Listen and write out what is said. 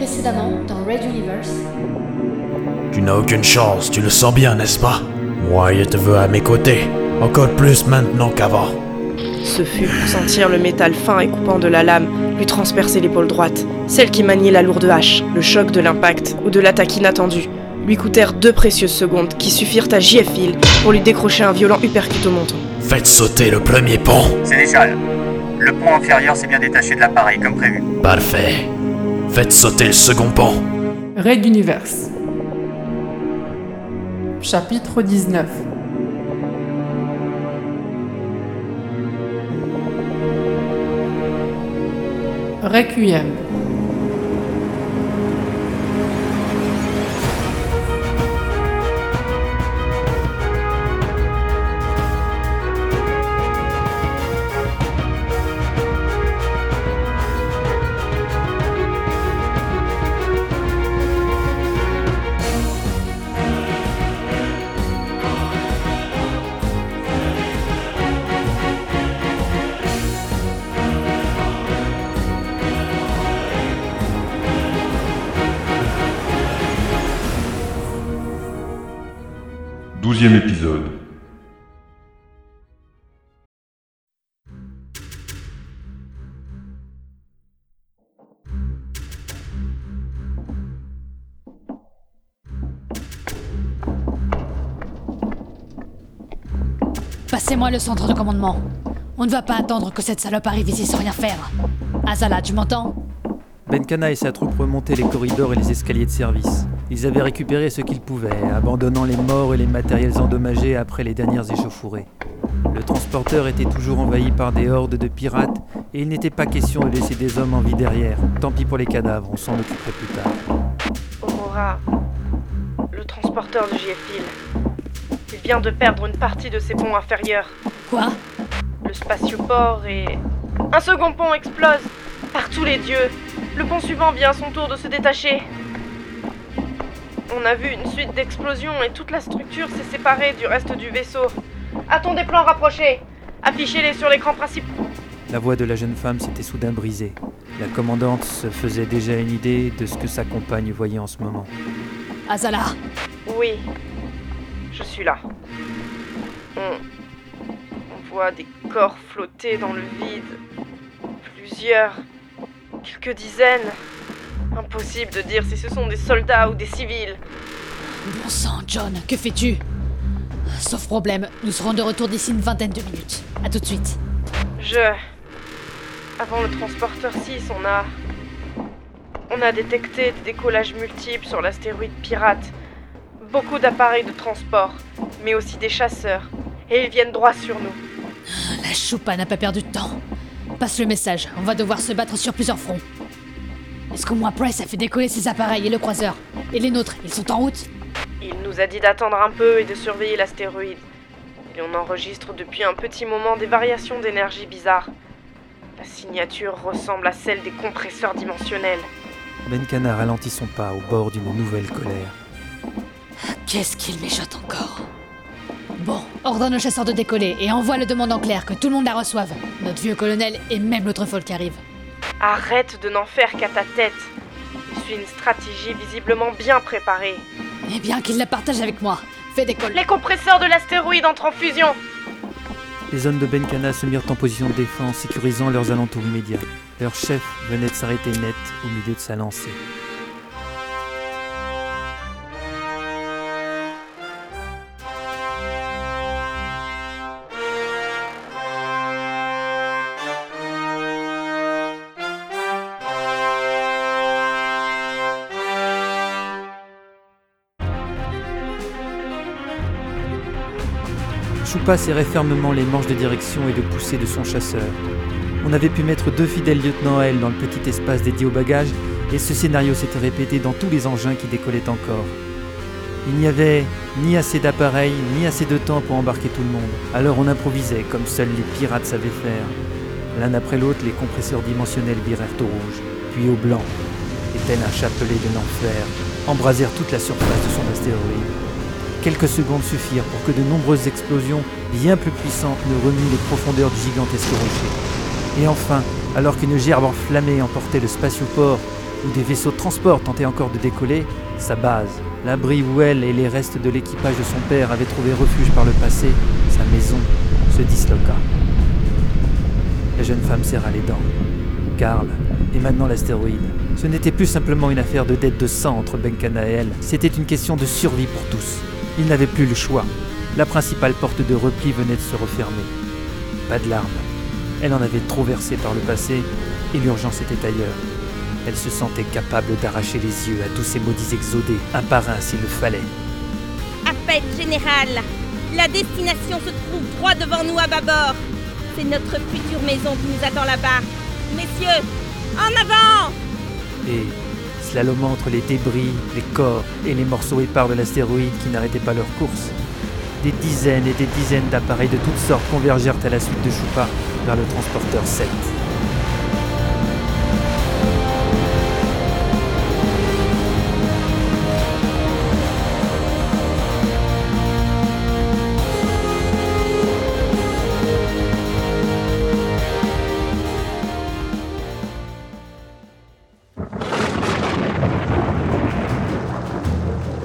Précédemment, dans Red Universe. Tu n'as aucune chance, tu le sens bien, n'est-ce pas? Moi, je te veux à mes côtés, encore plus maintenant qu'avant. Ce fut pour sentir le métal fin et coupant de la lame lui transpercer l'épaule droite, celle qui maniait la lourde hache, le choc de l'impact ou de l'attaque inattendue lui coûtèrent deux précieuses secondes qui suffirent à JF pour lui décrocher un violent uppercut au menton. Faites sauter le premier pont Sénéchal, le pont inférieur s'est bien détaché de l'appareil comme prévu. Parfait. Faites sauter le second pont. Raid Universe. Chapitre 19 Requiem. Douzième épisode. Passez-moi le centre de commandement. On ne va pas attendre que cette salope arrive ici sans rien faire. Azala, tu m'entends? Benkana et sa troupe remontaient les corridors et les escaliers de service. Ils avaient récupéré ce qu'ils pouvaient, abandonnant les morts et les matériels endommagés après les dernières échauffourées. Le transporteur était toujours envahi par des hordes de pirates et il n'était pas question de laisser des hommes en vie derrière. Tant pis pour les cadavres, on s'en occuperait plus tard. Aurora, le transporteur de JFIL, il vient de perdre une partie de ses ponts inférieurs. Quoi? Le spatioport et... Un second pont explose Par tous les dieux Le pont suivant vient à son tour de se détacher. On a vu une suite d'explosions et toute la structure s'est séparée du reste du vaisseau. A-t-on des plans rapprochés? Affichez-les sur l'écran principal. La voix de la jeune femme s'était soudain brisée. La commandante se faisait déjà une idée de ce que sa compagne voyait en ce moment. Azala Oui, je suis là. On, on voit des corps flotter dans le vide. Plusieurs. Quelques dizaines. Impossible de dire si ce sont des soldats ou des civils. Bon sang, John, que fais-tu? Sauf problème, nous serons de retour d'ici une vingtaine de minutes. À tout de suite. Je. Avant le transporteur 6, on a. On a détecté des décollages multiples sur l'astéroïde pirate. Beaucoup d'appareils de transport, mais aussi des chasseurs. Et ils viennent droit sur nous. La choupa n'a pas perdu de temps. Passe le message, on va devoir se battre sur plusieurs fronts. Est-ce qu'au moins Price a fait décoller ses appareils et le croiseur Et les nôtres, ils sont en route Il nous a dit d'attendre un peu et de surveiller l'astéroïde. Et on enregistre depuis un petit moment des variations d'énergie bizarres. La signature ressemble à celle des compresseurs dimensionnels. Benkana ralentit son pas au bord d'une nouvelle colère. Qu'est-ce qu'il méchote encore? Bon, ordonne au chasseur de décoller et envoie le demande en clair que tout le monde la reçoive. Notre vieux colonel et même l'autre folle qui arrive. Arrête de n'en faire qu'à ta tête. Je suis une stratégie visiblement bien préparée. Eh bien qu'il la partage avec moi. Fais décoller. Les compresseurs de l'astéroïde entrent en fusion. Les hommes de Benkana se mirent en position de défense, sécurisant leurs alentours immédiats. Leur chef venait de s'arrêter net au milieu de sa lancée. Choupa serrait fermement les manches de direction et de poussée de son chasseur. On avait pu mettre deux fidèles lieutenants à elle dans le petit espace dédié aux bagages, et ce scénario s'était répété dans tous les engins qui décollaient encore. Il n'y avait ni assez d'appareils, ni assez de temps pour embarquer tout le monde. Alors on improvisait, comme seuls les pirates savaient faire. L'un après l'autre, les compresseurs dimensionnels virèrent au rouge, puis au blanc, et tel un chapelet de l'enfer, embrasèrent toute la surface de son astéroïde. Quelques secondes suffirent pour que de nombreuses explosions bien plus puissantes ne remuent les profondeurs du gigantesque rocher. Et enfin, alors qu'une gerbe enflammée emportait le spatioport, où des vaisseaux de transport tentaient encore de décoller, sa base, l'abri où elle et les restes de l'équipage de son père avaient trouvé refuge par le passé, sa maison, se disloqua. La jeune femme serra les dents. Karl, et maintenant l'astéroïde. Ce n'était plus simplement une affaire de dette de sang entre Benkana et elle, c'était une question de survie pour tous. Ils n'avaient plus le choix. La principale porte de repli venait de se refermer. Pas de larmes. Elle en avait trop versé par le passé, et l'urgence était ailleurs. Elle se sentait capable d'arracher les yeux à tous ces maudits exodés, un par un s'il le fallait. Appel général La destination se trouve droit devant nous à bâbord. C'est notre future maison qui nous attend là-bas. Messieurs, en avant Et, slalomant entre les débris, les corps et les morceaux épars de l'astéroïde qui n'arrêtaient pas leur course, des dizaines et des dizaines d'appareils de toutes sortes convergèrent à la suite de Choupa vers le transporteur 7.